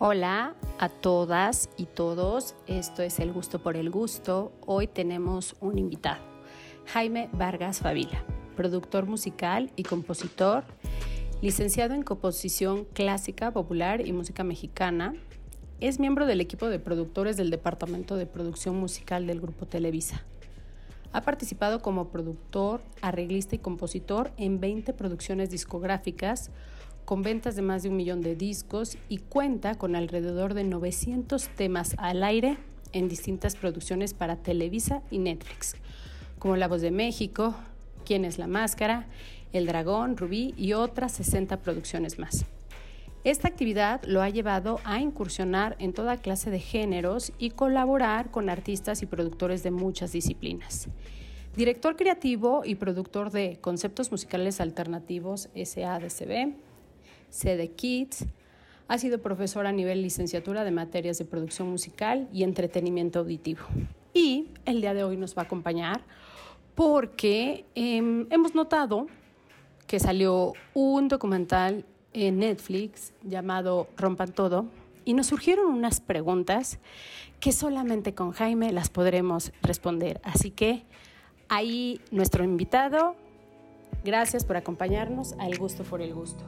Hola a todas y todos, esto es El Gusto por el Gusto. Hoy tenemos un invitado, Jaime Vargas Favila, productor musical y compositor, licenciado en composición clásica, popular y música mexicana. Es miembro del equipo de productores del Departamento de Producción Musical del Grupo Televisa. Ha participado como productor, arreglista y compositor en 20 producciones discográficas, con ventas de más de un millón de discos y cuenta con alrededor de 900 temas al aire en distintas producciones para Televisa y Netflix, como La Voz de México, Quién es la Máscara, El Dragón, Rubí y otras 60 producciones más. Esta actividad lo ha llevado a incursionar en toda clase de géneros y colaborar con artistas y productores de muchas disciplinas. Director creativo y productor de Conceptos Musicales Alternativos SADCB, sede Kids. Ha sido profesor a nivel licenciatura de materias de producción musical y entretenimiento auditivo. Y el día de hoy nos va a acompañar porque em, hemos notado que salió un documental en Netflix llamado Rompan Todo y nos surgieron unas preguntas que solamente con Jaime las podremos responder. Así que ahí nuestro invitado, gracias por acompañarnos al gusto por el gusto.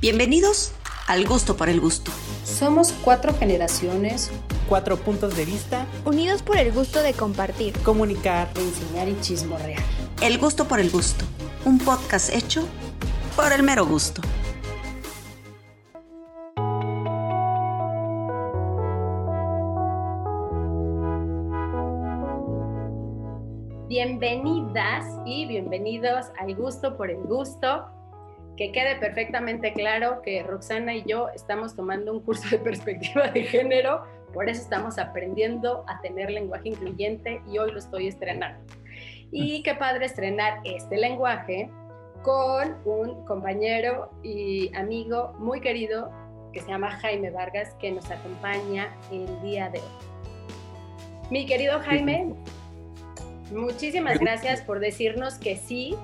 Bienvenidos al gusto por el gusto. Somos cuatro generaciones, cuatro puntos de vista, unidos por el gusto de compartir, comunicar, enseñar y chismorrear. El gusto por el gusto, un podcast hecho por el mero gusto. Bienvenidas y bienvenidos al gusto por el gusto que quede perfectamente claro que Roxana y yo estamos tomando un curso de perspectiva de género, por eso estamos aprendiendo a tener lenguaje incluyente y hoy lo estoy estrenando. Y qué padre estrenar este lenguaje con un compañero y amigo muy querido que se llama Jaime Vargas, que nos acompaña el día de hoy. Mi querido Jaime, muchísimas gracias por decirnos que sí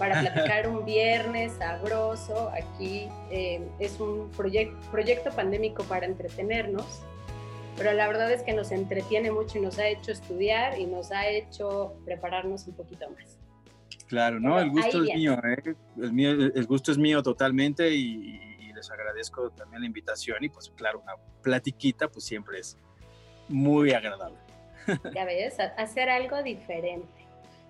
para platicar un viernes sabroso. Aquí eh, es un proyecto pandémico para entretenernos, pero la verdad es que nos entretiene mucho y nos ha hecho estudiar y nos ha hecho prepararnos un poquito más. Claro, ¿no? el gusto es mío, ¿eh? el mío, el gusto es mío totalmente y, les agradezco también la invitación y pues claro, una platiquita pues siempre es muy agradable. Ya ves, hacer algo diferente.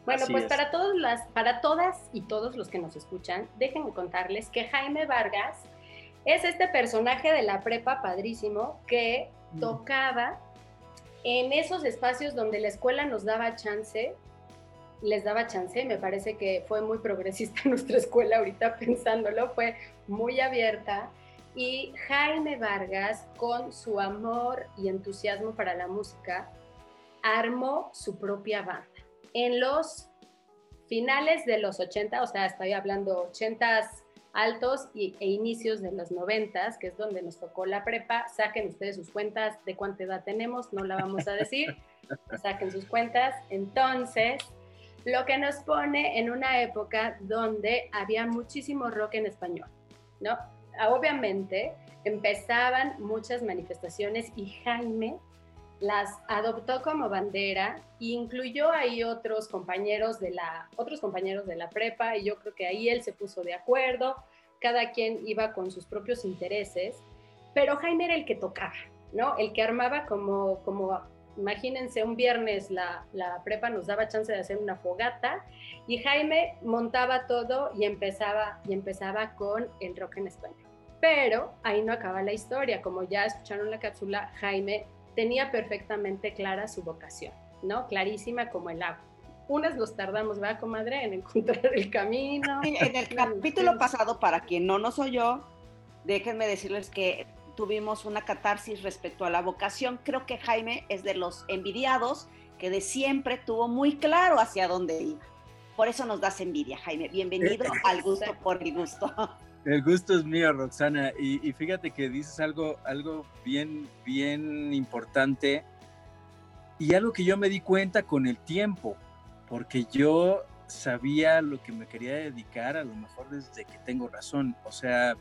Bueno, pues para, todas las, para todas y todos los que nos escuchan, déjenme contarles que Jaime Vargas es este personaje de la prepa padrísimo que mm. tocaba en esos espacios donde la escuela nos daba chance, les daba chance, me parece que fue muy progresista nuestra escuela ahorita pensándolo, fue muy abierta. Y Jaime Vargas, con su amor y entusiasmo para la música, armó su propia banda en los finales de los 80, o sea, estoy hablando 80 altos y, e inicios de los 90, que es donde nos tocó la prepa. Saquen ustedes sus cuentas de cuánta edad tenemos, no la vamos a decir. Saquen sus cuentas. Entonces, lo que nos pone en una época donde había muchísimo rock en español, ¿no? Obviamente empezaban muchas manifestaciones y Jaime las adoptó como bandera e incluyó ahí otros compañeros de la otros compañeros de la prepa y yo creo que ahí él se puso de acuerdo, cada quien iba con sus propios intereses, pero Jaime era el que tocaba, ¿no? El que armaba como como imagínense un viernes la, la prepa nos daba chance de hacer una fogata y Jaime montaba todo y empezaba y empezaba con el rock en español. Pero ahí no acaba la historia, como ya escucharon la cápsula, Jaime tenía perfectamente clara su vocación, ¿no? Clarísima como el agua. Unas los tardamos, ¿verdad, comadre? En encontrar el camino. En el capítulo pasado, para quien no nos oyó, déjenme decirles que tuvimos una catarsis respecto a la vocación. Creo que Jaime es de los envidiados que de siempre tuvo muy claro hacia dónde iba. Por eso nos das envidia, Jaime. Bienvenido al gusto por el gusto. El gusto es mío, Roxana. Y, fíjate que dices algo, algo bien, bien importante y algo que yo me di cuenta con el tiempo, porque yo sabía lo que me quería dedicar, a lo mejor desde que tengo razón. O sea,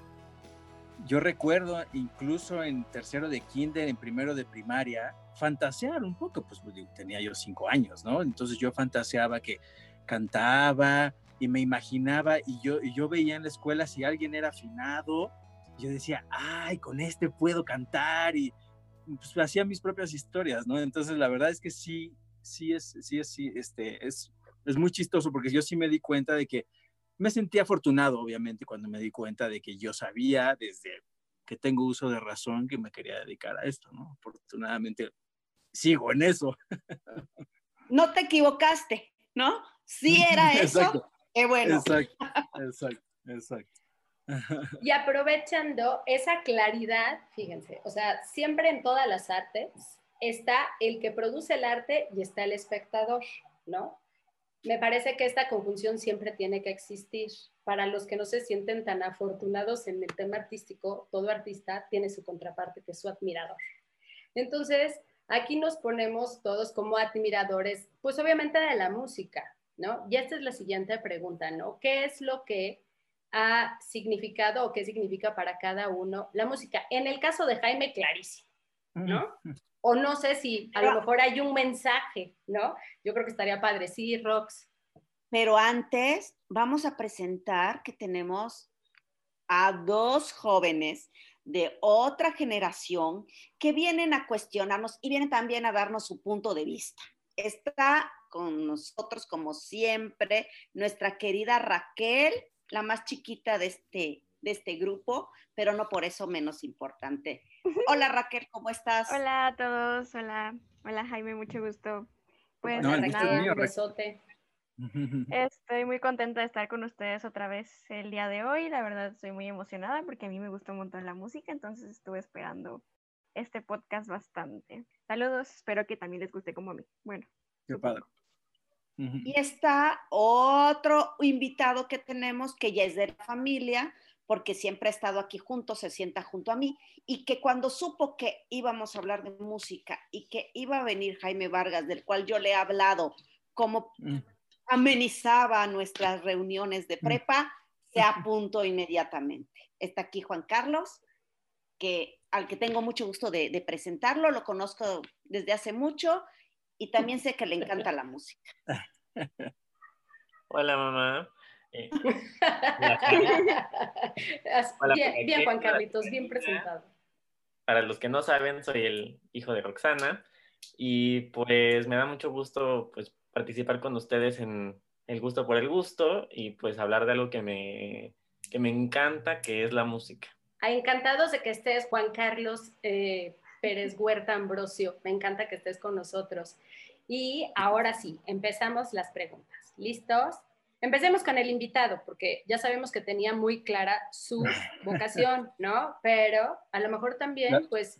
yo recuerdo incluso en tercero de kinder, en primero de primaria, fantasear un poco, pues tenía yo cinco años, ¿no? Entonces yo fantaseaba que cantaba y me imaginaba y yo, y yo veía en la escuela si alguien era afinado, yo decía, ay, con este puedo cantar y pues hacía mis propias historias, ¿no? Entonces la verdad es que sí, sí es, sí es, sí, este, es, es muy chistoso porque yo sí me di cuenta de que me sentí afortunado, obviamente, cuando me di cuenta de que yo sabía desde que tengo uso de razón que me quería dedicar a esto, ¿no? Afortunadamente sigo en eso. No te equivocaste, ¿no? Sí era eso. Qué bueno. Exacto, exacto, exacto. Y aprovechando esa claridad, fíjense, o sea, siempre en todas las artes está el que produce el arte y está el espectador, ¿no? me parece que esta conjunción siempre tiene que existir. Para los que no se sienten tan afortunados en el tema artístico, todo artista tiene su contraparte, que es su admirador. Entonces, aquí nos ponemos todos como admiradores, pues obviamente de la música, ¿no? Y esta es la siguiente pregunta, ¿no? ¿Qué es lo que ha significado o qué significa para cada uno la música? En el caso de Jaime, clarísimo, ¿no? O no sé si a lo mejor hay un mensaje, ¿no? Yo creo que estaría padre. Sí, Rox. Pero antes vamos a presentar que tenemos a dos jóvenes de otra generación que vienen a cuestionarnos y vienen también a darnos su punto de vista. Está con nosotros, como siempre, nuestra querida Raquel, la más chiquita de este, de este grupo, pero no por eso menos importante. Hola Raquel, ¿cómo estás? Hola a todos, hola, hola Jaime, mucho gusto. Pues no, un besote. Estoy muy contenta de estar con ustedes otra vez el día de hoy. La verdad estoy muy emocionada porque a mí me gusta un montón la música, entonces estuve esperando este podcast bastante. Saludos, espero que también les guste como a mí. Bueno. Qué padre. Y está otro invitado que tenemos que ya es de la familia, porque siempre ha estado aquí junto, se sienta junto a mí, y que cuando supo que íbamos a hablar de música y que iba a venir Jaime Vargas, del cual yo le he hablado, como mm. amenizaba nuestras reuniones de mm. prepa, se apuntó inmediatamente. Está aquí Juan Carlos, que, al que tengo mucho gusto de, de presentarlo, lo conozco desde hace mucho y también sé que le encanta la música. Hola mamá. Eh, bien, Juan Carlitos, bien presentado. Para los que no saben, soy el hijo de Roxana y pues me da mucho gusto pues participar con ustedes en El Gusto por el Gusto y pues hablar de algo que me, que me encanta, que es la música. Encantados de que estés, Juan Carlos eh, Pérez Huerta Ambrosio. Me encanta que estés con nosotros. Y ahora sí, empezamos las preguntas. ¿Listos? Empecemos con el invitado, porque ya sabemos que tenía muy clara su vocación, ¿no? Pero a lo mejor también, pues,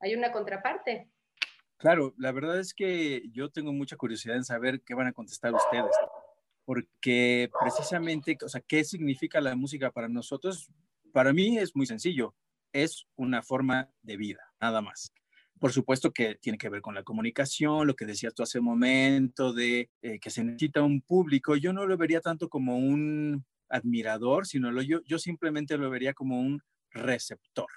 hay una contraparte. Claro, la verdad es que yo tengo mucha curiosidad en saber qué van a contestar ustedes, porque precisamente, o sea, ¿qué significa la música para nosotros? Para mí es muy sencillo, es una forma de vida, nada más. Por supuesto que tiene que ver con la comunicación, lo que decías tú hace un momento, de eh, que se necesita un público. Yo no lo vería tanto como un admirador, sino lo, yo, yo simplemente lo vería como un receptor.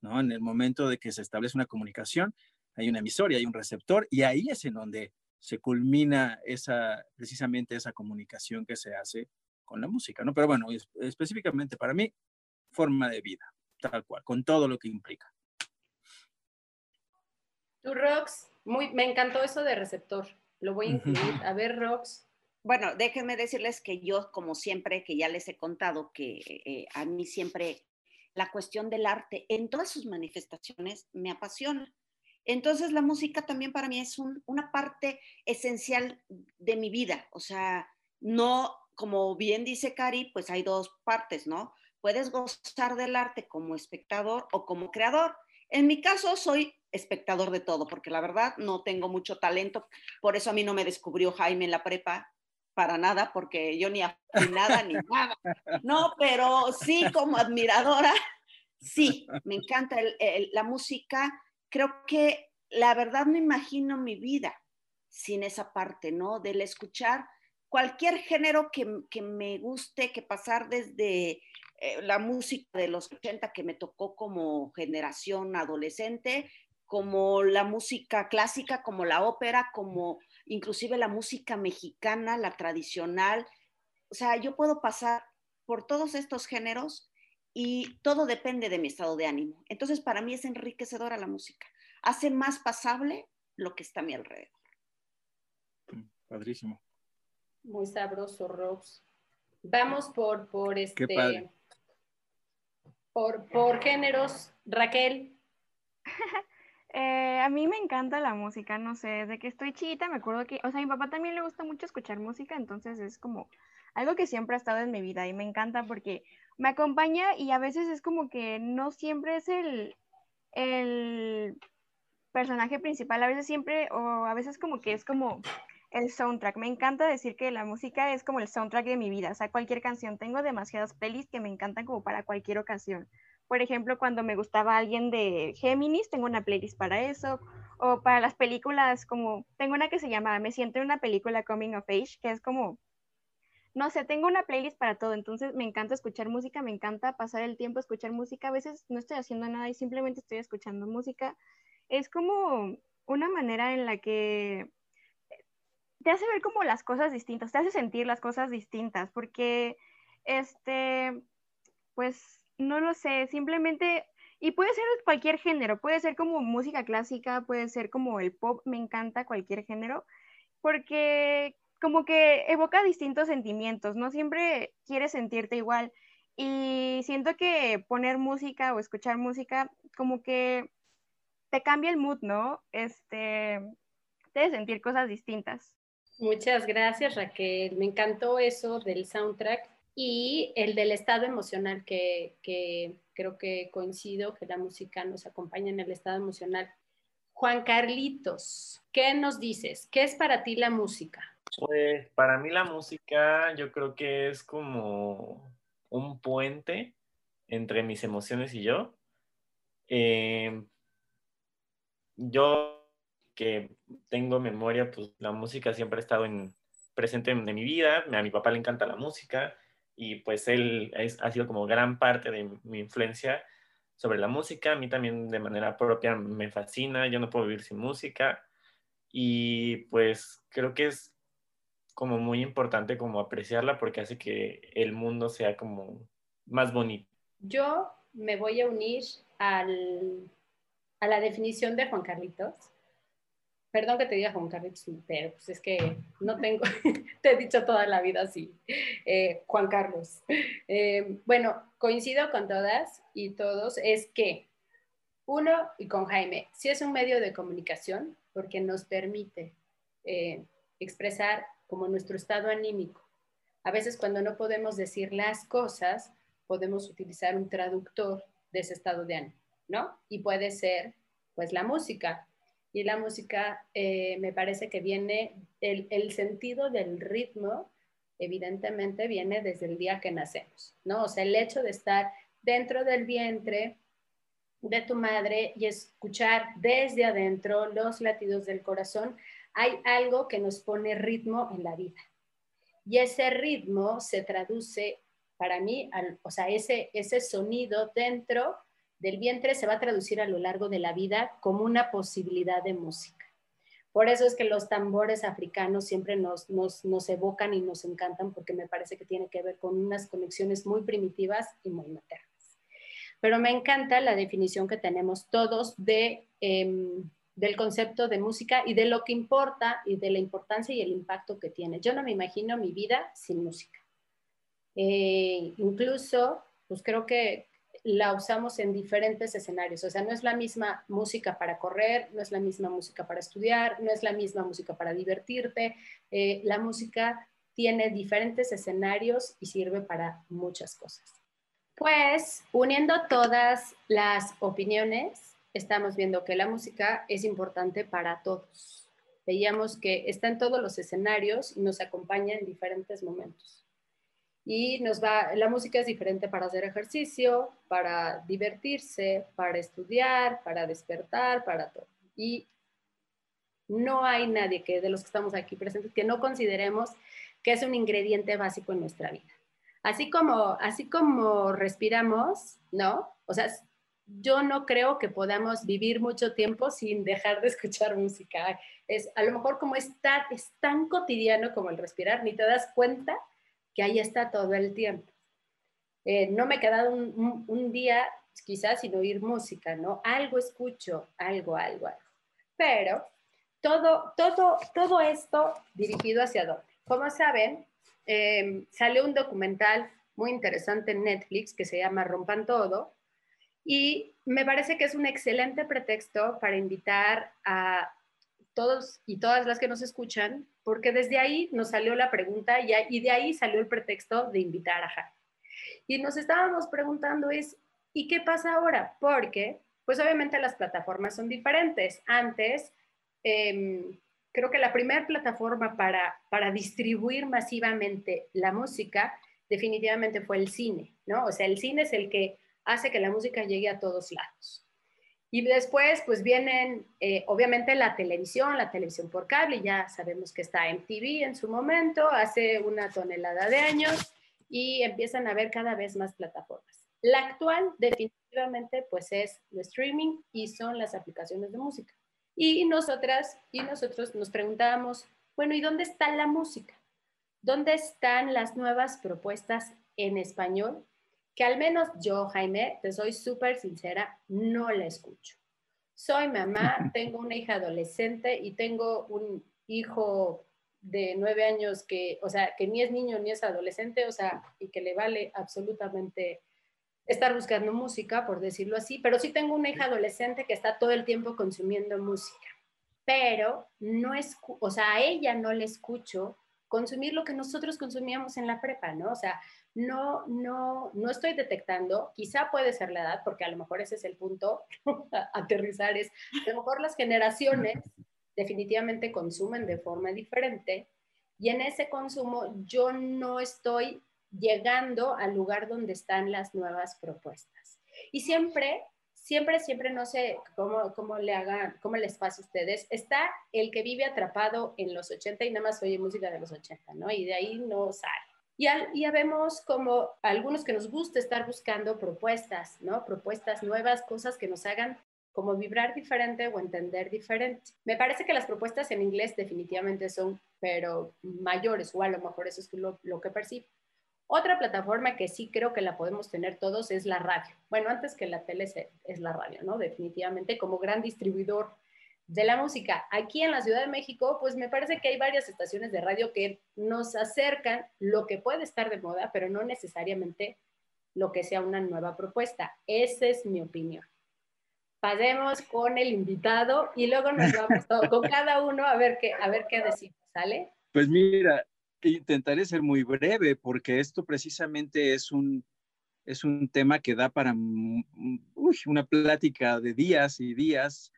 ¿no? En el momento de que se establece una comunicación, hay una emisora y hay un receptor, y ahí es en donde se culmina esa, precisamente esa comunicación que se hace con la música, ¿no? Pero bueno, específicamente para mí, forma de vida, tal cual, con todo lo que implica. Tú, Rox, muy, me encantó eso de receptor. Lo voy a incluir. A ver, Rox. Bueno, déjenme decirles que yo, como siempre, que ya les he contado, que eh, a mí siempre la cuestión del arte en todas sus manifestaciones me apasiona. Entonces la música también para mí es una parte esencial de mi vida. O sea, no, como bien dice Cari, pues hay dos partes, ¿no? Puedes gozar del arte como espectador o como creador. En mi caso soy espectador de todo, porque la verdad no tengo mucho talento, por eso a mí no me descubrió Jaime en la prepa para nada, porque yo ni nada ni nada. No, pero sí como admiradora, sí, me encanta la música. Creo que la verdad no imagino mi vida sin esa parte, ¿no? Del escuchar cualquier género que, me guste, que pasar desde eh, la música de los 80 que me tocó como generación adolescente, como la música clásica, como la ópera, como inclusive la música mexicana, la tradicional. O sea, yo puedo pasar por todos estos géneros y todo depende de mi estado de ánimo. Entonces, para mí es enriquecedora la música. Hace más pasable lo que está a mi alrededor. Padrísimo. Muy sabroso, Rose. Vamos por, por este. Por, por géneros. Raquel. Eh, a mí me encanta la música, no sé, desde que estoy chiquita me acuerdo que, o sea, a mi papá también le gusta mucho escuchar música, entonces es como algo que siempre ha estado en mi vida y me encanta porque me acompaña y a veces es como que no siempre es el, el personaje principal, a veces siempre, o a veces como que es como el soundtrack. Me encanta decir que la música es como el soundtrack de mi vida, o sea, cualquier canción. Tengo demasiadas pelis que me encantan como para cualquier ocasión. Por ejemplo, cuando me gustaba alguien de Géminis, tengo una playlist para eso. O para las películas, como tengo una que se llama Me siento en una película Coming of Age, que es como no sé, tengo una playlist para todo, entonces me encanta escuchar música, me encanta pasar el tiempo a escuchar música, a veces no estoy haciendo nada y simplemente estoy escuchando música. Es como una manera en la que te hace ver como las cosas distintas, te hace sentir las cosas distintas, porque, este, pues, no lo sé, simplemente, y puede ser cualquier género, puede ser como música clásica, puede ser como el pop, me encanta cualquier género, porque como que evoca distintos sentimientos, no siempre quieres sentirte igual. Y siento que poner música o escuchar música como que te cambia el mood, ¿no? Este, te hace sentir cosas distintas. Muchas gracias, Raquel. Me encantó eso del soundtrack y el del estado emocional, que, creo que coincido que la música nos acompaña en el estado emocional. Juan Carlitos, ¿qué nos dices? ¿Qué es para ti la música? Pues para mí la música yo creo que es como un puente entre mis emociones y yo. Em, yo que tengo memoria, pues la música siempre ha estado en, presente en, mi vida. A mi papá le encanta la música y pues él ha sido como gran parte de mi influencia sobre la música. A mí también de manera propia me fascina. Yo no puedo vivir sin música. Y pues creo que es como muy importante como apreciarla porque hace que el mundo sea como más bonito. Yo me voy a unir al, a la definición de Juan Carlitos. Perdón que te diga Juan Carlitos, pero pues es que no tengo, te he dicho toda la vida así, eh, Juan Carlos. Eh, bueno, coincido con todas y todos, es que uno, y con Jaime, sí es un medio de comunicación porque nos permite eh, expresar como nuestro estado anímico. A veces cuando no podemos decir las cosas, podemos utilizar un traductor de ese estado de ánimo, ¿no? Y puede ser, pues, la música. Y la música eh, me parece que viene, el, el sentido del ritmo, evidentemente, viene desde el día que nacemos, ¿no? O sea, el hecho de estar dentro del vientre de tu madre y escuchar desde adentro los latidos del corazón hay algo que nos pone ritmo en la vida. Y ese ritmo se traduce para mí, o sea, ese, ese sonido dentro del vientre se va a traducir a lo largo de la vida como una posibilidad de música. Por eso es que los tambores africanos siempre nos, nos, nos, evocan y nos encantan porque me parece que tiene que ver con unas conexiones muy primitivas y muy maternas. Pero me encanta la definición que tenemos todos de em, del concepto de música y de lo que importa y de la importancia y el impacto que tiene. Yo no me imagino mi vida sin música. Eh, incluso, pues creo que la usamos en diferentes escenarios. O sea, no es la misma música para correr, no es la misma música para estudiar, no es la misma música para divertirte. Eh, la música tiene diferentes escenarios y sirve para muchas cosas. Pues uniendo todas las opiniones, estamos viendo que la música es importante para todos. Veíamos que está en todos los escenarios y nos acompaña en diferentes momentos. Y nos va, la música es diferente para hacer ejercicio, para divertirse, para estudiar, para despertar, para todo. Y no hay nadie que de los que estamos aquí presentes que no consideremos que es un ingrediente básico en nuestra vida. Así como, así como respiramos, ¿no? O sea, yo no creo que podamos vivir mucho tiempo sin dejar de escuchar música. Es a lo mejor como está, es tan cotidiano como el respirar, ni te das cuenta que ahí está todo el tiempo. Eh, no me he quedado un, día quizás sin oír música, ¿no? Algo escucho, algo, algo, algo. Pero todo, todo, todo esto dirigido hacia dónde. Como saben, eh, salió un documental muy interesante en Netflix que se llama Rompan Todo, y me parece que es un excelente pretexto para invitar a todos y todas las que nos escuchan, porque desde ahí nos salió la pregunta y, y de ahí salió el pretexto de invitar a Jaime. Y nos estábamos preguntando es, ¿y qué pasa ahora? Porque, pues obviamente las plataformas son diferentes. Antes, em, creo que la primera plataforma para, para distribuir masivamente la música definitivamente fue el cine, ¿no? O sea, el cine es el que hace que la música llegue a todos lados. Y después, pues vienen, eh, obviamente, la televisión, la televisión por cable, ya sabemos que está en TV en su momento, hace una tonelada de años, y empiezan a haber cada vez más plataformas. La actual, definitivamente, pues es el streaming y son las aplicaciones de música. Y nosotras y nosotros nos preguntábamos, bueno, ¿y dónde está la música? ¿Dónde están las nuevas propuestas en español que al menos yo, Jaime, te soy súper sincera, no la escucho. Soy mamá, tengo una hija adolescente y tengo un hijo de nueve años que, o sea, que ni es niño ni es adolescente, o sea, y que le vale absolutamente estar buscando música, por decirlo así, pero sí tengo una hija adolescente que está todo el tiempo consumiendo música, pero no es, o sea, a ella no le escucho consumir lo que nosotros consumíamos en la prepa, ¿no? O sea, no, no, no estoy detectando, quizá puede ser la edad, porque a lo mejor ese es el punto, aterrizar es, a lo mejor las generaciones definitivamente consumen de forma diferente y en ese consumo yo no estoy llegando al lugar donde están las nuevas propuestas. Y siempre, siempre, siempre, no sé cómo, cómo le hagan, cómo les pasa a ustedes, está el que vive atrapado en los 80 y nada más oye música de los 80, ¿no? Y de ahí no sale. Y ya vemos como algunos que nos gusta estar buscando propuestas, ¿no? Propuestas nuevas, cosas que nos hagan como vibrar diferente o entender diferente. Me parece que las propuestas en inglés definitivamente son, pero mayores, o a lo mejor eso es lo, lo que percibo. Otra plataforma que sí creo que la podemos tener todos es la radio. Bueno, antes que la tele es la radio, ¿no? Definitivamente como gran distribuidor de la música. Aquí en la Ciudad de México, pues me parece que hay varias estaciones de radio que nos acercan lo que puede estar de moda, pero no necesariamente lo que sea una nueva propuesta. Esa es mi opinión. Pasemos con el invitado y luego nos vamos con cada uno a ver qué, a ver qué decimos, ¿sale? Pues mira, intentaré ser muy breve porque esto precisamente es un, es un tema que da para una plática de días y días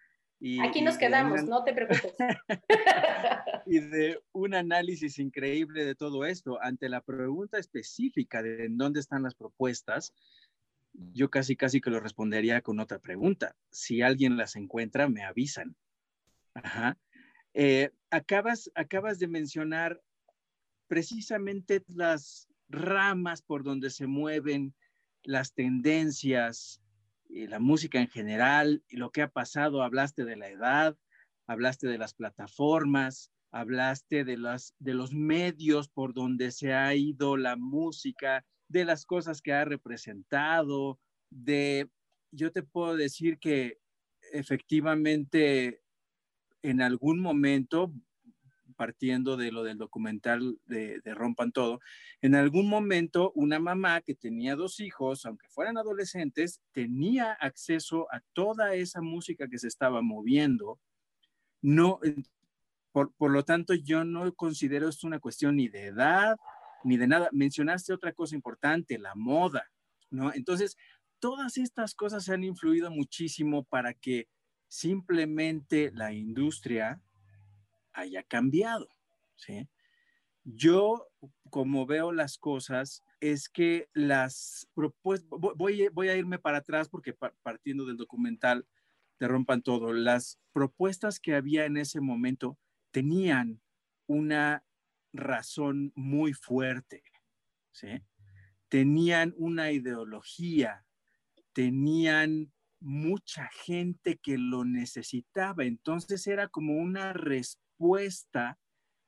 Aquí nos quedamos, no te preocupes. y de un análisis increíble de todo esto, ante la pregunta específica de en dónde están las propuestas, yo casi casi que lo respondería con otra pregunta. Si alguien las encuentra, me avisan. Ajá. Eh, acabas, acabas de mencionar precisamente las ramas por donde se mueven las tendencias, la música en general y lo que ha pasado. Hablaste de la edad, hablaste de las plataformas, hablaste de, las, de los medios por donde se ha ido la música, de las cosas que ha representado, de, yo te puedo decir que efectivamente en algún momento partiendo de lo del documental de, Rompan Todo, en algún momento una mamá que tenía dos hijos, aunque fueran adolescentes, tenía acceso a toda esa música que se estaba moviendo. No, por, por lo tanto, yo no considero esto una cuestión ni de edad, ni de nada. Mencionaste otra cosa importante, la moda, ¿no? Entonces, todas estas cosas han influido muchísimo para que simplemente la industria haya cambiado. ¿sí? Yo, como veo las cosas, es que las propuestas, voy, voy a irme para atrás porque partiendo del documental, te rompan todo. Las propuestas que había en ese momento tenían una razón muy fuerte, ¿sí? Tenían una ideología, tenían mucha gente que lo necesitaba. Entonces era como una respuesta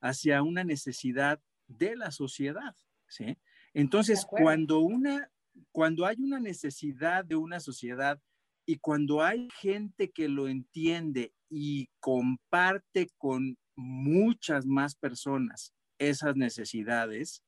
hacia una necesidad de la sociedad, ¿sí? Entonces, cuando una cuando hay una necesidad de una sociedad y cuando hay gente que lo entiende y comparte con muchas más personas esas necesidades,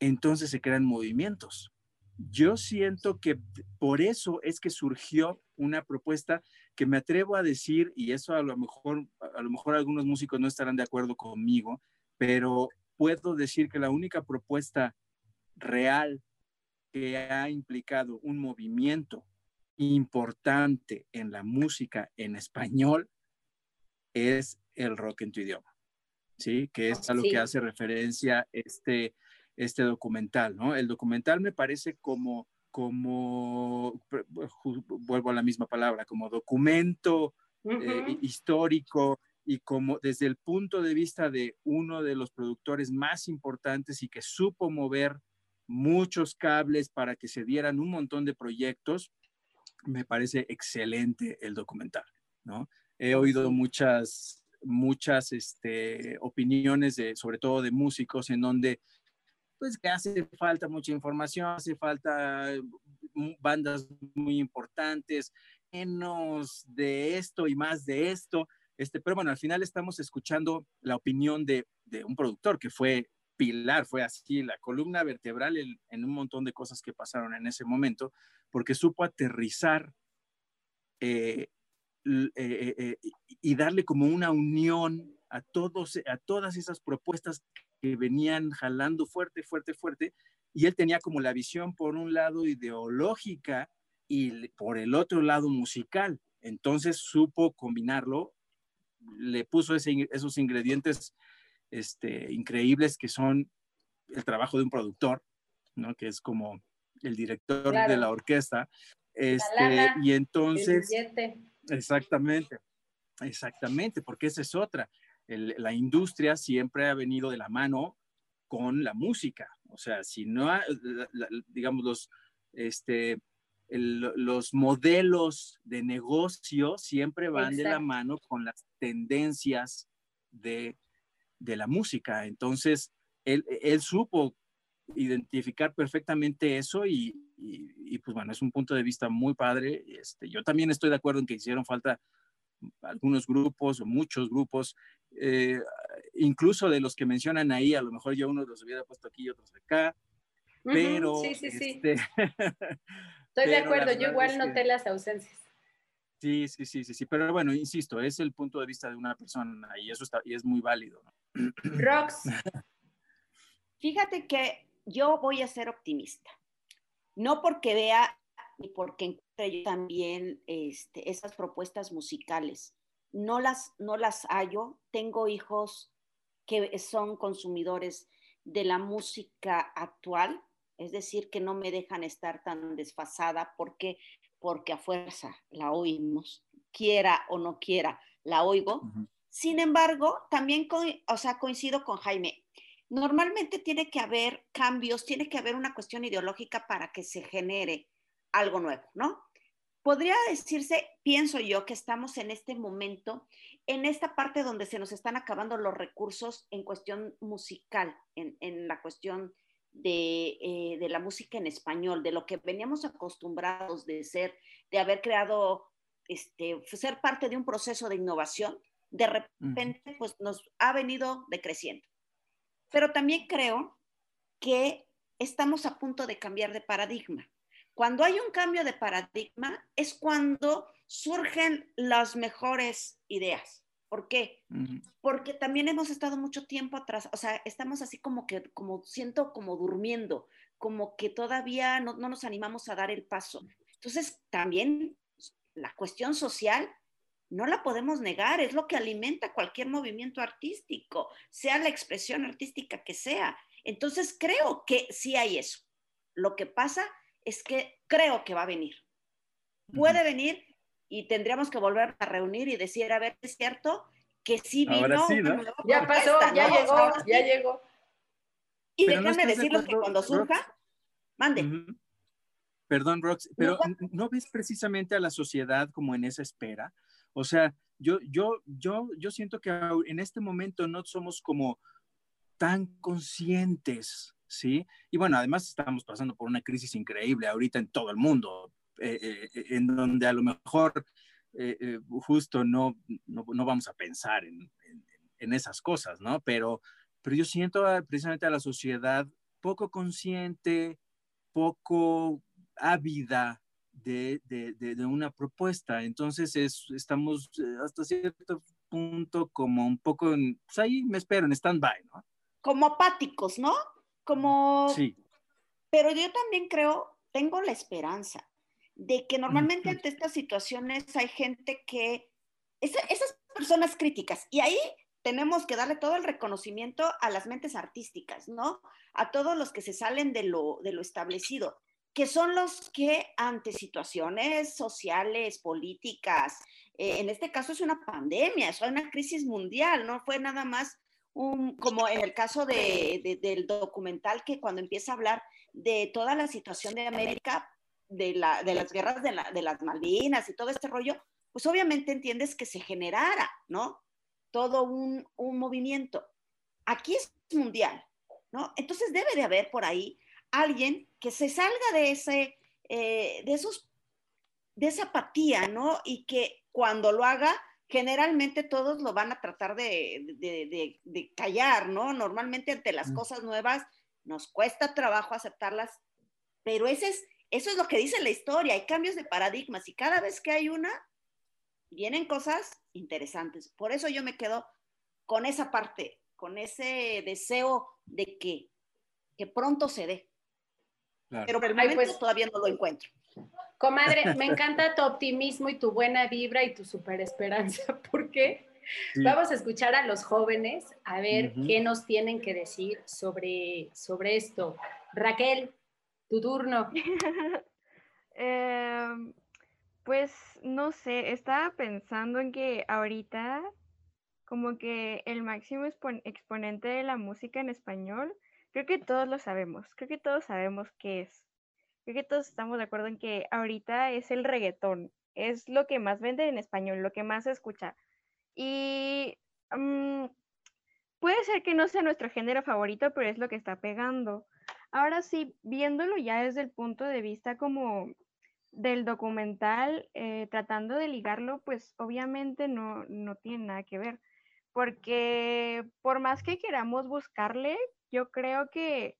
entonces se crean movimientos. Yo siento que por eso es que surgió una propuesta que me atrevo a decir, y eso a lo mejor, a lo mejor algunos músicos no estarán de acuerdo conmigo, pero puedo decir que la única propuesta real que ha implicado un movimiento importante en la música en español es el rock en tu idioma, ¿sí? Que es a lo que hace referencia este, este documental, ¿no? El documental me parece como, como, vuelvo a la misma palabra, como documento eh, histórico y como desde el punto de vista de uno de los productores más importantes y que supo mover muchos cables para que se dieran un montón de proyectos, me parece excelente el documental, ¿no? He oído muchas, muchas este, opiniones, de, sobre todo de músicos, en donde pues que hace falta mucha información, hace falta mm, bandas muy importantes, menos de esto y más de esto. Este, pero bueno, al final estamos escuchando la opinión de, de un productor que fue pilar, fue así, la columna vertebral en, un montón de cosas que pasaron en ese momento, porque supo aterrizar eh, eh, eh, y darle como una unión a, todos, a todas esas propuestas que venían jalando fuerte, fuerte, fuerte, y él tenía como la visión por un lado ideológica y por el otro lado musical. Entonces supo combinarlo, le puso esos ingredientes este, increíbles que son el trabajo de un productor, ¿no? Que es como el director de la orquesta. Este, y entonces... Exactamente, exactamente, porque esa es otra. La industria siempre ha venido de la mano con la música. O sea, si no, digamos, los, este, los modelos de negocio siempre van de la mano con las tendencias de de la música. Entonces, él, él supo identificar perfectamente eso y, y, pues bueno, es un punto de vista muy padre. Este, yo también estoy de acuerdo en que hicieron falta algunos grupos o muchos grupos, eh, incluso de los que mencionan ahí, a lo mejor yo uno los hubiera puesto aquí y otros acá, pero... sí, sí, sí. Este, estoy de acuerdo, yo igual noté las ausencias. Sí, sí, sí, sí, sí, pero bueno, insisto, es el punto de vista de una persona y eso está, y es muy válido. Rox. Fíjate que yo voy a ser optimista, no porque vea ni porque encuentre yo también este, esas propuestas musicales, no las, no las hallo, tengo hijos que son consumidores de la música actual, es decir, que no me dejan estar tan desfasada porque porque a fuerza la oímos, quiera o no quiera, la oigo. Sin embargo, también o sea, coincido con Jaime. Normalmente tiene que haber cambios, tiene que haber una cuestión ideológica para que se genere algo nuevo, ¿no? Podría decirse, pienso yo, que estamos en este momento, en esta parte donde se nos están acabando los recursos en cuestión musical, en, en la cuestión eh, de, la música en español, de lo que veníamos acostumbrados de ser, de haber creado, este, ser parte de un proceso de innovación, de repente pues nos ha venido decreciendo. Pero también creo que estamos a punto de cambiar de paradigma. Cuando hay un cambio de paradigma es cuando surgen las mejores ideas. ¿Por qué? Porque también hemos estado mucho tiempo atrás, o sea, estamos así como que, como siento como durmiendo, como que todavía no, no nos animamos a dar el paso. Entonces, también la cuestión social no la podemos negar, es lo que alimenta cualquier movimiento artístico, sea la expresión artística que sea. Entonces, creo que sí hay eso. Lo que pasa es que creo que va a venir. Puede venir y tendríamos que volver a reunir y decir, a ver, ¿es cierto? Que sí vino. Ya pasó, ya llegó, ya llegó. Y déjame decirles que cuando surja, mande. Perdón, Rox, pero ¿no ves precisamente a la sociedad como en esa espera? O sea, yo, yo, yo, yo siento que en este momento no somos como tan conscientes, ¿sí? Y bueno, además estamos pasando por una crisis increíble ahorita en todo el mundo, eh, eh, eh, en donde a lo mejor justo no, no, vamos a pensar en, en, esas cosas, ¿no? Pero, pero yo siento precisamente a la sociedad poco consciente, poco ávida de, de, de, una propuesta. Entonces es, estamos hasta cierto punto como un poco, pues ahí me espero, en stand-by, ¿no? Como apáticos, ¿no? Como... Sí. Pero yo también creo, tengo la esperanza de que normalmente ante estas situaciones hay gente que, esas personas críticas, y ahí tenemos que darle todo el reconocimiento a las mentes artísticas, ¿no? A todos los que se salen de lo, de lo establecido, que son los que ante situaciones sociales, políticas, eh, en este caso es una pandemia, es una crisis mundial, no fue nada más un, como en el caso de, del documental que cuando empieza a hablar de toda la situación de América, de, la, de las guerras de, la, de, las Malvinas y todo este rollo, pues obviamente entiendes que se generara, ¿no? Todo un, un movimiento. Aquí es mundial, ¿no? Entonces debe de haber por ahí alguien que se salga de ese, eh, de esos, de esa apatía, ¿no? Y que cuando lo haga, generalmente todos lo van a tratar de, de, de callar, ¿no? Normalmente ante las mm. cosas nuevas nos cuesta trabajo aceptarlas, pero ese es, eso es lo que dice la historia, hay cambios de paradigmas y cada vez que hay una, vienen cosas interesantes. Por eso yo me quedo con esa parte, con ese deseo de que, que pronto se dé. Pero por el pues, todavía no lo encuentro. Comadre, me encanta tu optimismo y tu buena vibra y tu super esperanza, porque vamos a escuchar a los jóvenes a ver qué nos tienen que decir sobre, sobre esto. Raquel, tu turno. Em, pues no sé, estaba pensando en que ahorita como que el máximo exponente de la música en español, creo que todos lo sabemos, creo que todos sabemos qué es. Creo que todos estamos de acuerdo en que ahorita es el reggaetón, es lo que más vende en español, lo que más se escucha. Y mm, puede ser que no sea nuestro género favorito, pero es lo que está pegando. Ahora sí, viéndolo ya desde el punto de vista como del documental, eh, tratando de ligarlo, pues obviamente no, no tiene nada que ver, porque por más que queramos buscarle, yo creo que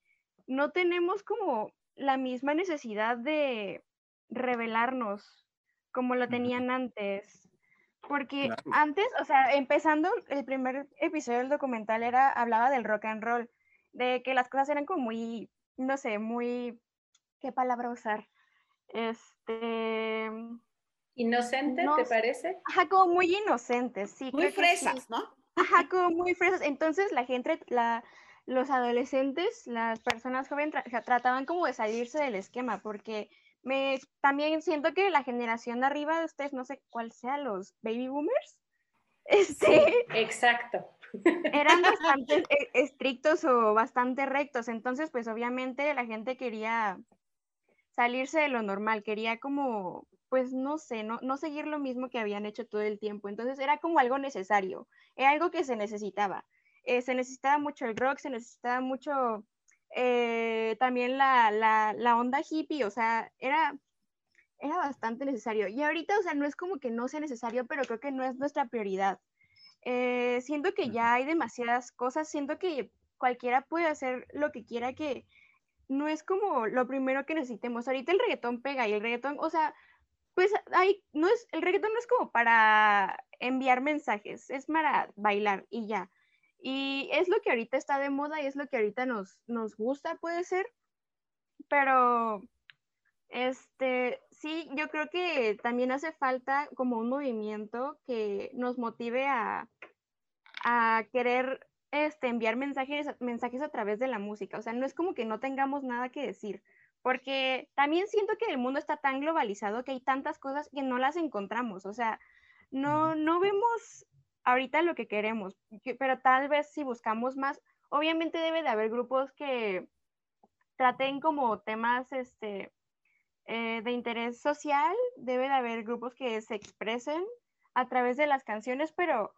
no tenemos como la misma necesidad de revelarnos como lo tenían antes. Porque antes, o sea, empezando el primer episodio del documental era, hablaba del rock and roll, de que las cosas eran como muy no sé, muy, ¿qué palabra usar? Este... ¿Inocente, te parece? Ajá, como muy inocentes, sí. Muy fresas, ¿no? Ajá, como muy fresas. Entonces la gente, la, los adolescentes, las personas jóvenes trataban como de salirse del esquema, porque me también siento que la generación de arriba de ustedes, no sé cuál sea, los baby boomers. Este, exacto eran bastante e, estrictos o bastante rectos, entonces pues obviamente la gente quería salirse de lo normal, quería como, pues no sé, no, no seguir lo mismo que habían hecho todo el tiempo, entonces era como algo necesario, era algo que se necesitaba. Eh, se necesitaba mucho el rock, se necesitaba mucho eh, también la, la, onda hippie, o sea, era, era bastante necesario. Y ahorita, o sea, no es como que no sea necesario, pero creo que no es nuestra prioridad. Eh, siento que ya hay demasiadas cosas, siento que cualquiera puede hacer lo que quiera, que no es como lo primero que necesitemos. Ahorita el reggaetón pega y el reggaetón, o sea, pues hay, no es, el reggaetón no es como para enviar mensajes, es para bailar y ya. Y es lo que ahorita está de moda y es lo que ahorita nos, nos gusta, puede ser, pero este, sí, yo creo que también hace falta como un movimiento que nos motive a, a querer este, enviar mensajes, mensajes a través de la música. O sea, no es como que no tengamos nada que decir, porque también siento que el mundo está tan globalizado que hay tantas cosas que no las encontramos, o sea, no, no vemos ahorita lo que queremos, pero tal vez si buscamos más, obviamente debe de haber grupos que traten como temas este, eh, de interés social, debe de haber grupos que se expresen a través de las canciones, pero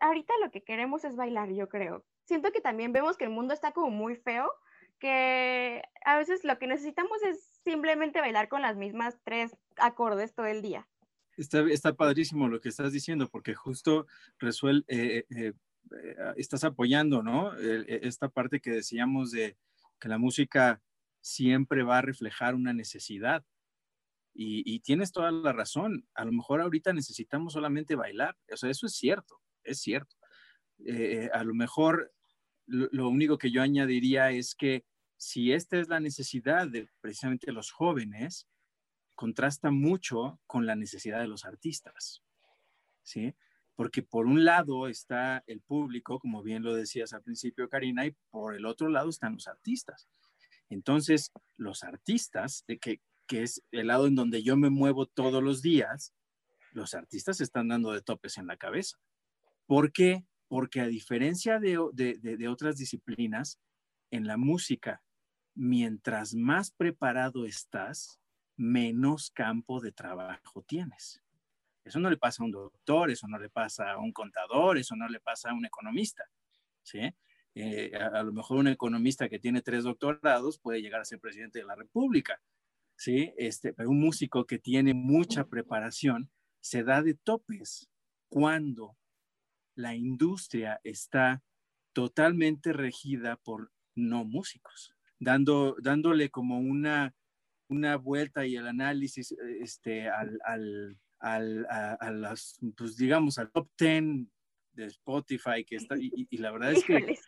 ahorita lo que queremos es bailar, yo creo. Siento que también vemos que el mundo está como muy feo que a veces lo que necesitamos es simplemente bailar con las mismas tres acordes todo el día. Está, está padrísimo lo que estás diciendo, porque justo resuelve, eh, eh, eh, estás apoyando, ¿no? esta parte que decíamos de que la música siempre va a reflejar una necesidad. Y, y, tienes toda la razón. A lo mejor ahorita necesitamos solamente bailar. O sea, eso es cierto, es cierto. a lo mejor lo, único que yo añadiría es que si esta es la necesidad de precisamente los jóvenes, contrasta mucho con la necesidad de los artistas, ¿sí? Porque por un lado está el público, como bien lo decías al principio, Karina, y por el otro lado están los artistas. Entonces, los artistas, que, que es el lado en donde yo me muevo todos los días, los artistas están dando de topes en la cabeza. ¿Por qué? porque a diferencia de, otras disciplinas, en la música, mientras más preparado estás, menos campo de trabajo tienes. Eso no le pasa a un doctor, eso no le pasa a un contador, eso no le pasa a un economista. ¿sí? Eh, a, lo mejor un economista que tiene tres doctorados puede llegar a ser presidente de la República. ¿sí? Este, pero un músico que tiene mucha preparación se da de topes cuando la industria está totalmente regida por no músicos, dando, dándole como una, una vuelta y el análisis este, al, al, al a, las, pues digamos, al top 10 de Spotify, que está, y, la verdad es que,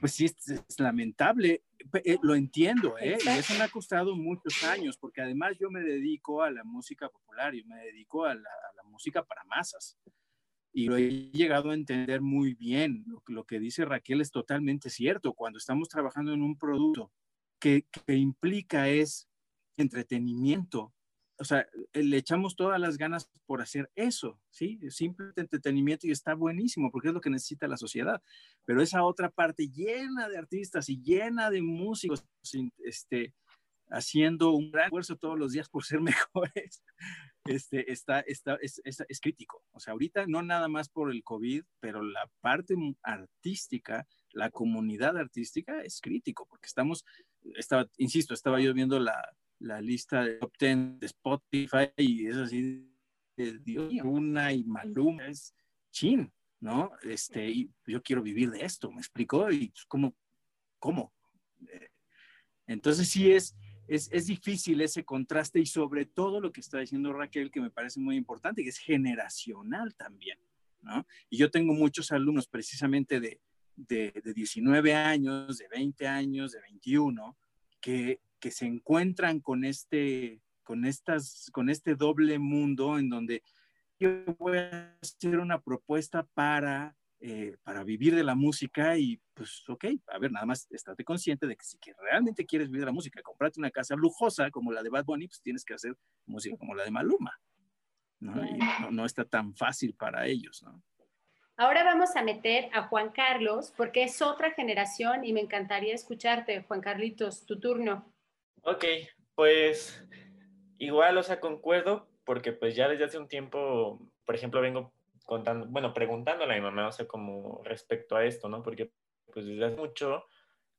pues sí, es, lamentable, eh, lo entiendo, ¿eh? Y eso me ha costado muchos años, porque además yo me dedico a la música popular, yo me dedico a la, a la música para masas y lo he llegado a entender muy bien. Lo, que dice Raquel es totalmente cierto. Cuando estamos trabajando en un producto que, que, implica es entretenimiento, o sea, le echamos todas las ganas por hacer eso, ¿sí? Simple entretenimiento y está buenísimo porque es lo que necesita la sociedad. Pero esa otra parte llena de artistas y llena de músicos, este, haciendo un gran esfuerzo todos los días por ser mejores, este, está, está, es, es, crítico. O sea, ahorita no nada más por el COVID, pero la parte artística, la comunidad artística es crítico, porque estamos, estaba, insisto, estaba yo viendo la, la lista de top 10 de Spotify y es así, Dios, una y Maluma es chin, ¿no? Este, y yo quiero vivir de esto, ¿me explicó? Y pues, ¿cómo? ¿Cómo? Eh, entonces sí es, es, difícil ese contraste y sobre todo lo que está diciendo Raquel, que me parece muy importante, que es generacional también, ¿no? Y yo tengo muchos alumnos precisamente de, de, 19 años, de 20 años, de 21, que, que se encuentran con este, con, estas, con este doble mundo en donde yo voy a hacer una propuesta para eh, para vivir de la música y pues ok, a ver, nada más estate consciente de que si que realmente quieres vivir de la música, comprarte una casa lujosa como la de Bad Bunny, pues tienes que hacer música como la de Maluma, ¿no? Y no, está tan fácil para ellos, ¿no? Ahora vamos a meter a Juan Carlos, porque es otra generación y me encantaría escucharte, Juan Carlitos, tu turno. Ok, pues igual, o sea, concuerdo, porque pues ya desde hace un tiempo, por ejemplo, vengo contando, bueno, preguntándole a mi mamá, o sea, como respecto a esto, ¿no? Porque pues desde hace mucho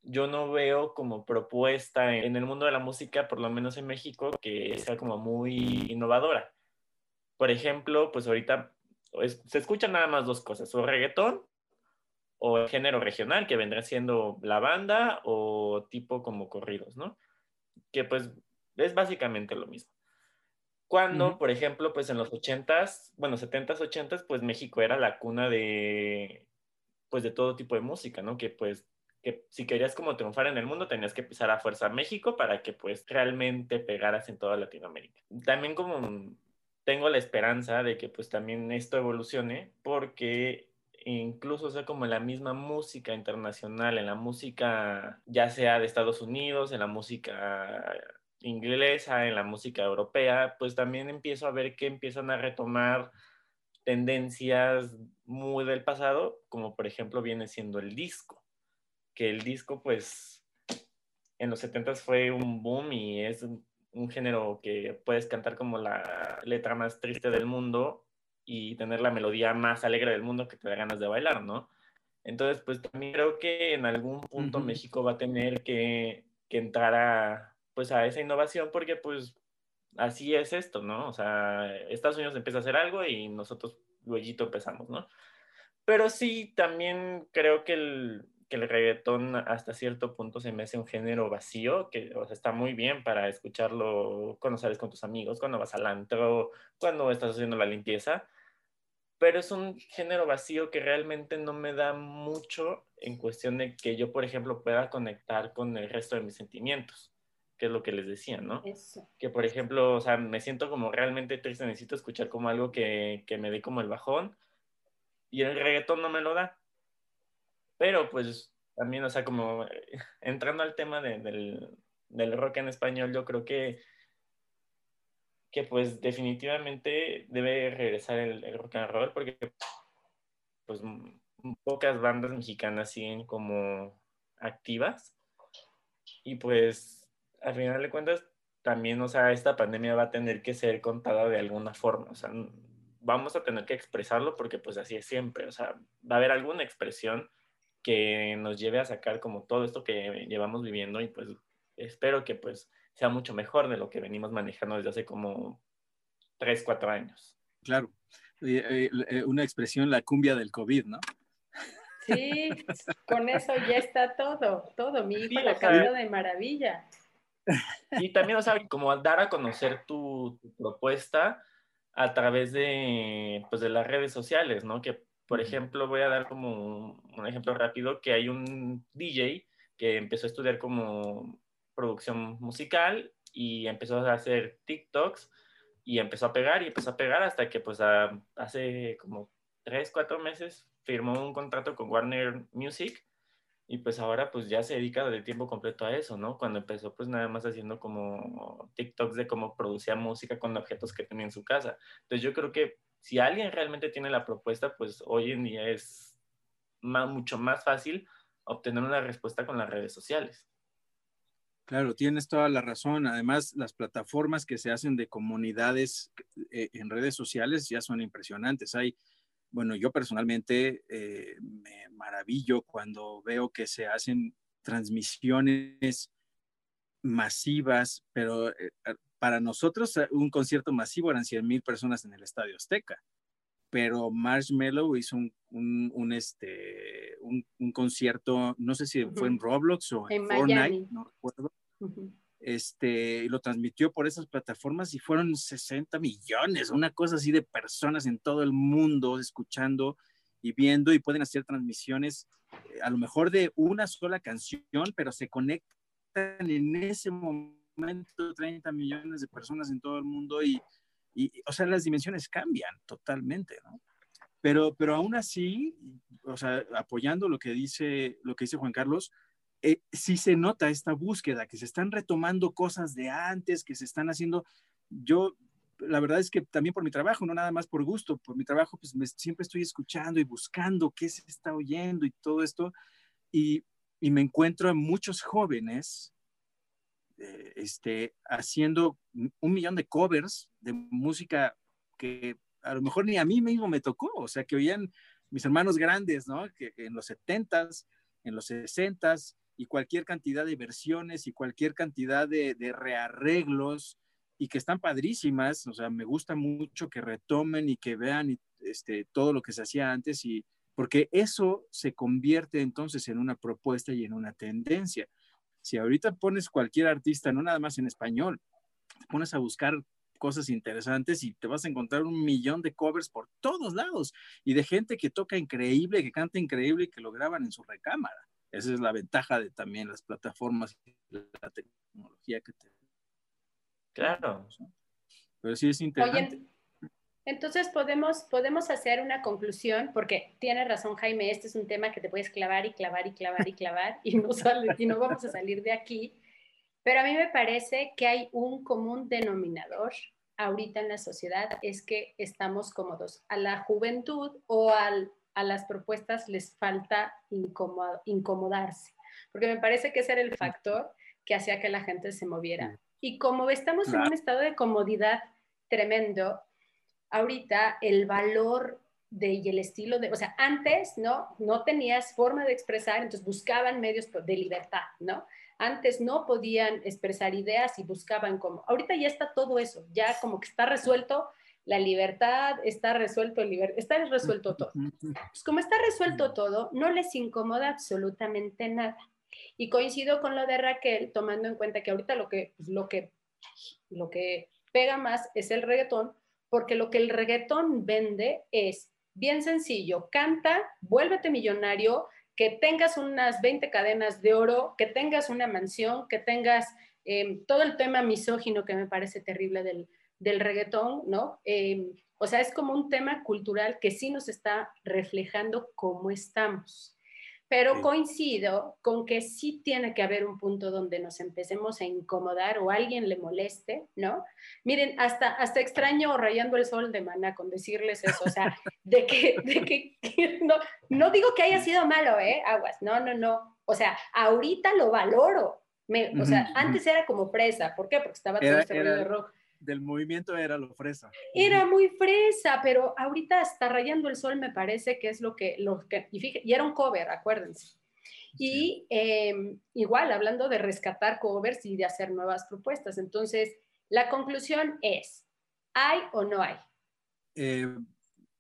yo no veo como propuesta en el mundo de la música, por lo menos en México, que sea como muy innovadora. Por ejemplo, pues ahorita se escuchan nada más dos cosas, o reggaetón o el género regional, que vendrá siendo la banda o tipo como corridos, ¿no? Que pues es básicamente lo mismo. Cuando, por ejemplo, pues en los 80s, bueno, 70s, 80s, pues México era la cuna de, pues de todo tipo de música, ¿no? Que pues, que si querías como triunfar en el mundo, tenías que pisar a fuerza México para que pues realmente pegaras en toda Latinoamérica. También como tengo la esperanza de que pues también esto evolucione porque incluso sea como en la misma música internacional, en la música ya sea de Estados Unidos, en la música inglesa, en la música europea, pues también empiezo a ver que empiezan a retomar tendencias muy del pasado, como por ejemplo viene siendo el disco, que el disco pues en los 70 fue un boom y es un género que puedes cantar como la letra más triste del mundo y tener la melodía más alegre del mundo que te da ganas de bailar, ¿no? Entonces, pues también creo que en algún punto México va a tener que, que, entrar a, pues, a esa innovación porque pues así es esto, ¿no? O sea, Estados Unidos empieza a hacer algo y nosotros luego empezamos, ¿no? Pero sí, también creo que el, que el reggaetón hasta cierto punto se me hace un género vacío, que o sea, está muy bien para escucharlo cuando sales con tus amigos, cuando vas al antro, cuando estás haciendo la limpieza, pero es un género vacío que realmente no me da mucho en cuestión de que yo, por ejemplo, pueda conectar con el resto de mis sentimientos, que es lo que les decía, ¿no? Eso. Que, por ejemplo, o sea, me siento como realmente triste, necesito escuchar como algo que, que me dé como el bajón, y el reggaetón no me lo da. Pero pues también, o sea, como entrando al tema del, del rock en español, yo creo que que pues definitivamente debe regresar el, rock and roll porque pues pocas bandas mexicanas siguen como activas. Y pues al final de cuentas también, o sea, esta pandemia va a tener que ser contada de alguna forma, o sea, vamos a tener que expresarlo porque pues así es siempre, o sea, va a haber alguna expresión que nos lleve a sacar como todo esto que llevamos viviendo y pues espero que pues sea mucho mejor de lo que venimos manejando desde hace como tres, cuatro años. Claro, eh, eh, una expresión, la cumbia del COVID, ¿no? Sí, con eso ya está todo, todo. Mi hijo la cantó de maravilla. Y también, o sea, como dar a conocer tu, propuesta a través de, pues, de las redes sociales, ¿no? Que, por ejemplo, voy a dar como un ejemplo rápido, que hay un DJ que empezó a estudiar como producción musical y empezó a hacer TikToks y empezó a pegar y empezó a pegar hasta que pues hace como tres, cuatro meses firmó un contrato con Warner Music y pues ahora pues ya se dedica de tiempo completo a eso, ¿no? Cuando empezó pues nada más haciendo como TikToks de cómo producía música con objetos que tenía en su casa. Entonces yo creo que si alguien realmente tiene la propuesta, pues hoy en día es mucho más fácil obtener una respuesta con las redes sociales. Claro, tienes toda la razón. Además, las plataformas que se hacen de comunidades eh, en redes sociales ya son impresionantes. Hay, bueno, yo personalmente eh, me maravillo cuando veo que se hacen transmisiones masivas, pero eh, para nosotros un concierto masivo eran 100 mil personas en el Estadio Azteca, pero Marshmello hizo un, este, un, concierto, no sé si fue en Roblox o en, Fortnite, no recuerdo, este, lo transmitió por esas plataformas y fueron 60 millones, una cosa así de personas en todo el mundo escuchando y viendo y pueden hacer transmisiones eh, a lo mejor de una sola canción, pero se conectan en ese momento 30 millones de personas en todo el mundo y, y o sea, las dimensiones cambian totalmente, ¿no? Pero, pero aún así, o sea, apoyando lo que dice, lo que dice Juan Carlos, eh, sí se nota esta búsqueda, que se están retomando cosas de antes, que se están haciendo. Yo, la verdad es que también por mi trabajo, no nada más por gusto, por mi trabajo, pues siempre estoy escuchando y buscando qué se está oyendo y todo esto. Y, y me encuentro a muchos jóvenes eh, este, haciendo un millón de covers de música que a lo mejor ni a mí mismo me tocó, o sea, que oían mis hermanos grandes, ¿no? Que, en los 70s, en los 60s, y cualquier cantidad de versiones y cualquier cantidad de, rearreglos y que están padrísimas, o sea, me gusta mucho que retomen y que vean este, todo lo que se hacía antes y porque eso se convierte entonces en una propuesta y en una tendencia. Si ahorita pones cualquier artista, no nada más en español, te pones a buscar cosas interesantes y te vas a encontrar un millón de covers por todos lados y de gente que toca increíble, que canta increíble y que lo graban en su recámara. Esa es la ventaja de también las plataformas y la tecnología que te. Claro. Pero sí es interesante. Entonces podemos, podemos hacer una conclusión, porque tiene razón Jaime, este es un tema que te puedes clavar y clavar y clavar y clavar y no, sale, y no vamos a salir de aquí. Pero a mí me parece que hay un común denominador ahorita en la sociedad, es que estamos cómodos. A la juventud o a las propuestas les falta incomodarse, porque me parece que ese era el factor que hacía que la gente se moviera. Y como estamos en un estado de comodidad tremendo, ahorita el valor de, y el estilo de, o sea, antes, ¿no? No tenías forma de expresar, entonces buscaban medios de libertad, ¿no? Antes no podían expresar ideas y buscaban como, ahorita ya está todo eso, ya como que está resuelto la libertad, está resuelto el liber, está resuelto todo. Pues como está resuelto todo, no les incomoda absolutamente nada. Y coincido con lo de Raquel, tomando en cuenta que ahorita lo que, pues, lo que, lo que pega más es el reggaetón, porque lo que el reggaetón vende es bien sencillo, canta, vuélvete millonario, que tengas unas 20 cadenas de oro, que tengas una mansión, que tengas em, todo el tema misógino que me parece terrible del, del reggaetón, ¿no? Em, o sea, es como un tema cultural que sí nos está reflejando cómo estamos pero coincido con que sí tiene que haber un punto donde nos empecemos a incomodar o alguien le moleste, ¿no? Miren, hasta, hasta extraño rayando el sol de mana con decirles eso, o sea, de que, de que no, no digo que haya sido malo, ¿eh? Aguas, no, no, no. O sea, ahorita lo valoro. Me, o sea, antes era como presa, ¿por qué? Porque estaba todo este de rock del movimiento era lo fresa. Era muy fresa, pero ahorita está rayando el sol me parece que es lo que, lo que y, era un cover, acuérdense. Y em, igual, hablando de rescatar covers y de hacer nuevas propuestas. Entonces, la conclusión es, ¿hay o no hay? Eh,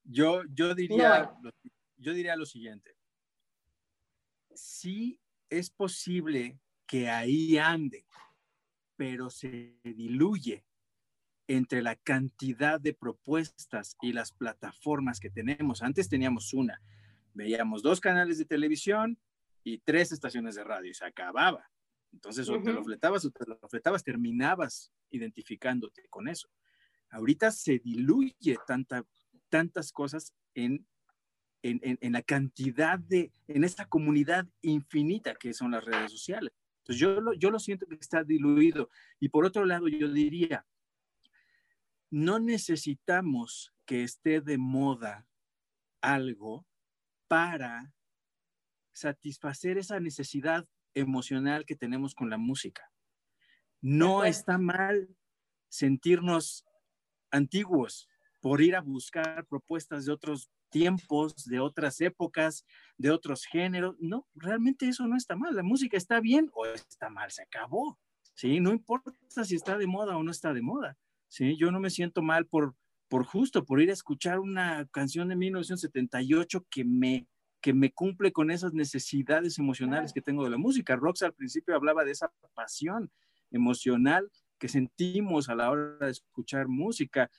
yo, yo, diría, yo diría lo siguiente. Sí es posible que ahí ande, pero se diluye entre la cantidad de propuestas y las plataformas que tenemos. Antes teníamos una, veíamos dos canales de televisión y tres estaciones de radio y se acababa. Entonces, o te lo fletabas o te lo fletabas, terminabas identificándote con eso. Ahorita se diluye tanta, tantas cosas en, en, en, la cantidad de, en esta comunidad infinita que son las redes sociales. Entonces, yo lo, yo lo siento que está diluido. Y por otro lado, yo diría, no necesitamos que esté de moda algo para satisfacer esa necesidad emocional que tenemos con la música. No está mal sentirnos antiguos por ir a buscar propuestas de otros tiempos, de otras épocas, de otros géneros. No, realmente eso no está mal. La música está bien o está mal, se acabó. ¿sí? No importa si está de moda o no está de moda. ¿Sí? Yo no me siento mal por, por justo, por ir a escuchar una canción de 1978 que me, que me cumple con esas necesidades emocionales que tengo de la música. Rox al principio hablaba de esa pasión emocional que sentimos a la hora de escuchar música.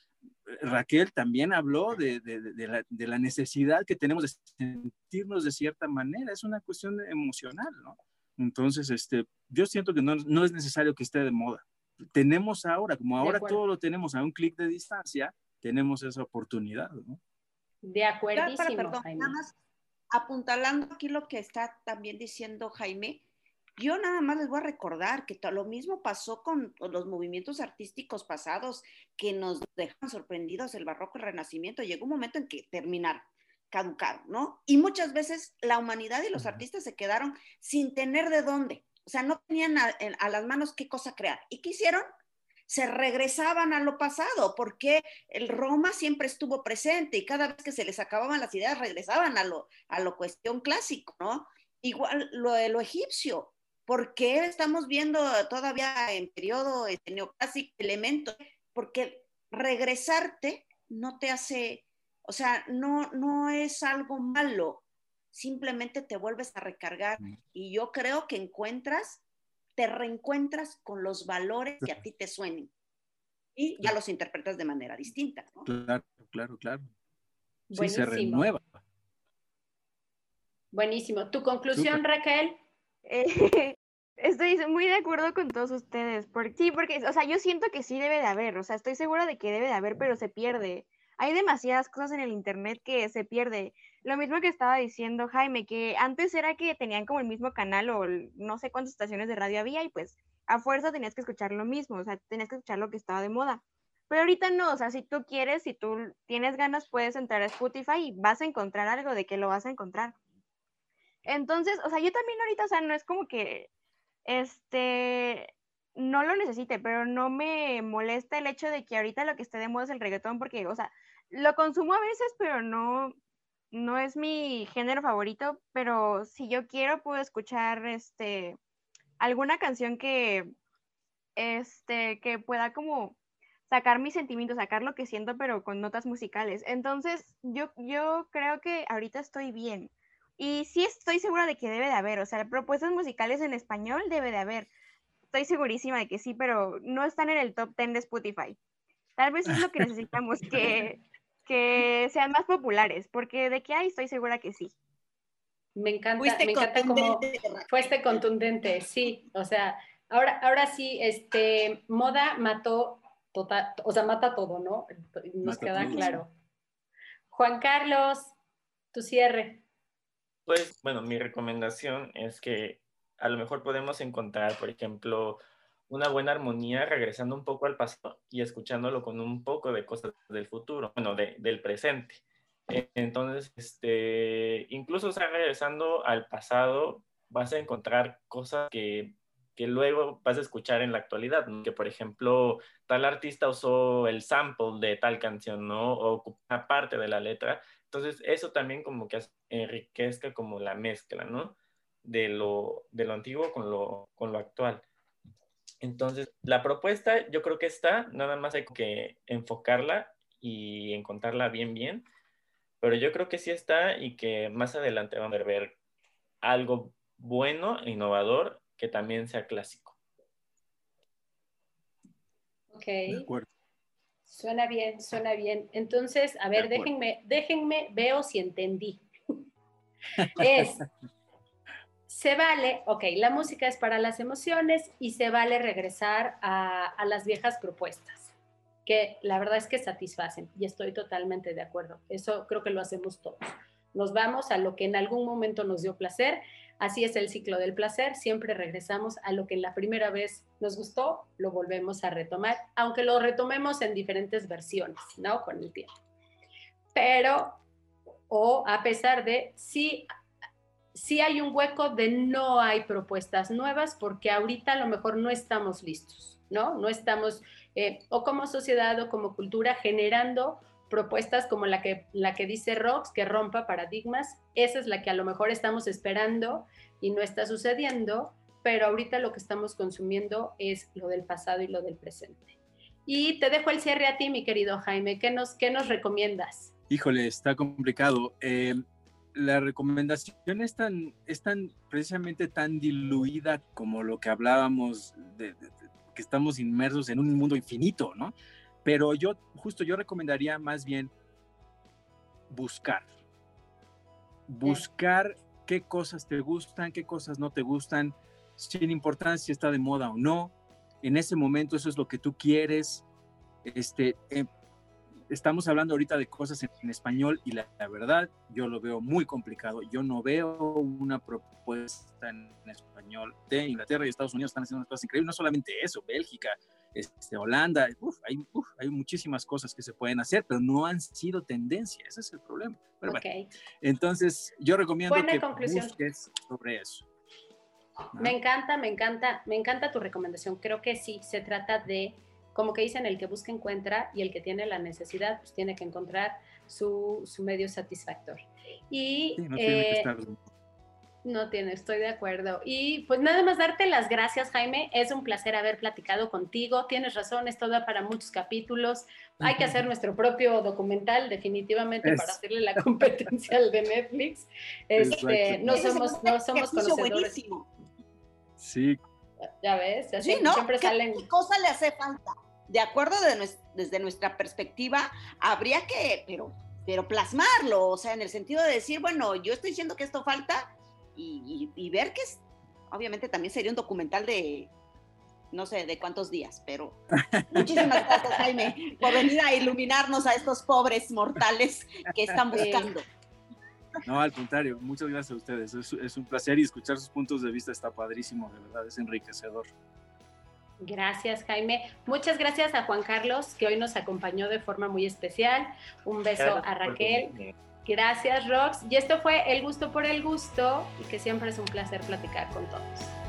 Raquel también habló de, de, de, la, de, la, necesidad que tenemos de sentirnos de cierta manera. Es una cuestión emocional, ¿no? Entonces, este, yo siento que no, no es necesario que esté de moda tenemos ahora, como ahora todo lo tenemos a un clic de distancia, tenemos esa oportunidad, ¿no? De acuerdo. Nada más apuntalando aquí lo que está también diciendo Jaime, yo nada más les voy a recordar que lo mismo pasó con los movimientos artísticos pasados que nos dejan sorprendidos el barroco, el renacimiento. Llegó un momento en que terminaron, caducaron, ¿no? Y muchas veces la humanidad y los artistas se quedaron sin tener de dónde o sea, no tenían a, las manos qué cosa crear. ¿Y qué hicieron? Se regresaban a lo pasado, porque el Roma siempre estuvo presente y cada vez que se les acababan las ideas regresaban a lo, a lo cuestión clásico, ¿no? Igual lo de lo egipcio, ¿por qué estamos viendo todavía en periodo este, neoclásico elementos? Porque regresarte no te hace, o sea, no, no es algo malo, simplemente te vuelves a recargar y yo creo que encuentras, te reencuentras con los valores que a ti te suenen y ya los interpretas de manera distinta. Claro, claro, claro. Sí, se renueva. Buenísimo. ¿Tu conclusión, Raquel? estoy muy de acuerdo con todos ustedes. Porque, sí, porque, o sea, yo siento que sí debe de haber, o sea, estoy segura de que debe de haber, pero se pierde. hay demasiadas cosas en el internet que se pierde. Lo mismo que estaba diciendo Jaime, que antes era que tenían como el mismo canal o no sé cuántas estaciones de radio había y pues a fuerza tenías que escuchar lo mismo, o sea, tenías que escuchar lo que estaba de moda. Pero ahorita no, o sea, si tú quieres, si tú tienes ganas, puedes entrar a Spotify y vas a encontrar algo de que lo vas a encontrar. Entonces, o sea, yo también ahorita, o sea, no es como que, este, no lo necesite, pero no me molesta el hecho de que ahorita lo que esté de moda es el reggaetón, porque, o sea, lo consumo a veces, pero no, no es mi género favorito, pero si yo quiero puedo escuchar, este, alguna canción que, este, que pueda como sacar mis sentimientos, sacar lo que siento, pero con notas musicales. Entonces, yo, yo creo que ahorita estoy bien. Y sí estoy segura de que debe de haber, o sea, propuestas musicales en español debe de haber. Estoy segurísima de que sí, pero no están en el top 10 de Spotify. Tal vez es lo que necesitamos, que, que sean más populares, porque de que hay estoy segura que sí. Me encanta, me encanta cómo fuiste contundente, sí, o sea, ahora, ahora sí, este, moda mató total, o sea, mata todo, ¿no? Nos queda claro. Juan Carlos, tu cierre. Pues bueno, mi recomendación es que a lo mejor podemos encontrar, por ejemplo, una buena armonía regresando un poco al pasado y escuchándolo con un poco de cosas del futuro, bueno, del presente. Entonces, este, incluso o regresando al pasado, vas a encontrar cosas que que luego vas a escuchar en la actualidad, que por ejemplo tal artista usó el sample de tal canción, ¿no? O una parte de la letra. Entonces eso también como que enriquezca como la mezcla, ¿no? De lo, de lo antiguo con lo, con lo actual. Entonces, la propuesta yo creo que está, nada más hay que enfocarla y encontrarla bien, bien, pero yo creo que sí está y que más adelante vamos a ver algo bueno, innovador que también sea clásico. Ok. Suena bien, suena bien. Entonces, a ver, déjenme, déjenme, veo si entendí. es, se vale, ok, la música es para las emociones y se vale regresar a, las viejas propuestas, que la verdad es que satisfacen y estoy totalmente de acuerdo. Eso creo que lo hacemos todos. Nos vamos a lo que en algún momento nos dio placer Así es el ciclo del placer, siempre regresamos a lo que la primera vez nos gustó, lo volvemos a retomar, aunque lo retomemos en diferentes versiones, ¿no? Con el tiempo. Pero, o a pesar de, sí, sí hay un hueco de no hay propuestas nuevas porque ahorita a lo mejor no estamos listos, ¿no? No estamos, eh, o como sociedad o como cultura, generando propuestas como la que, la que dice Rox, que rompa paradigmas, esa es la que a lo mejor estamos esperando y no está sucediendo, pero ahorita lo que estamos consumiendo es lo del pasado y lo del presente. Y te dejo el cierre a ti, mi querido Jaime, ¿qué nos, qué nos recomiendas? Híjole, está complicado. Eh, la recomendación es tan, es tan precisamente tan diluida como lo que hablábamos de que estamos inmersos en un mundo infinito, ¿no? Pero yo, justo yo recomendaría más bien buscar. Buscar qué cosas te gustan, qué cosas no te gustan, sin importancia si está de moda o no. En ese momento eso es lo que tú quieres. Este, eh, estamos hablando ahorita de cosas en, español y la, verdad yo lo veo muy complicado. Yo no veo una propuesta en, español de Inglaterra y Estados Unidos están haciendo unas cosas increíbles. No solamente eso, Bélgica, este, Holanda, hay, hay, muchísimas cosas que se pueden hacer, pero no han sido tendencia, ese es el problema. entonces, yo recomiendo que busques sobre eso. Me encanta, me encanta, me encanta tu recomendación. Creo que sí, se trata de, como que dicen, el que busca encuentra y el que tiene la necesidad, pues tiene que encontrar su, su medio satisfactor. Y eh, no tiene, estoy de acuerdo. Y pues nada más darte las gracias, Jaime. Es un placer haber platicado contigo. Tienes razón, esto da para muchos capítulos. Hay que hacer nuestro propio documental, definitivamente, para hacerle la competencia al de Netflix. Este, no somos, no somos conocedores. Sí. Ya ves, así siempre salen. ¿Qué cosa le hace falta? De acuerdo desde nuestra perspectiva, habría que, pero, pero plasmarlo, o sea, en el sentido de decir, bueno, yo estoy diciendo que esto falta, y, ver que es, obviamente también sería un documental de, no sé de cuántos días, pero muchísimas gracias, Jaime, por venir a iluminarnos a estos pobres mortales que están buscando. No, al contrario, muchas gracias a ustedes. Es, un placer y escuchar sus puntos de vista está padrísimo, de verdad, es enriquecedor. Gracias, Jaime. Muchas gracias a Juan Carlos, que hoy nos acompañó de forma muy especial. Un beso a Raquel. Gracias, Rox. Y esto fue El Gusto por el Gusto y que siempre es un placer platicar con todos.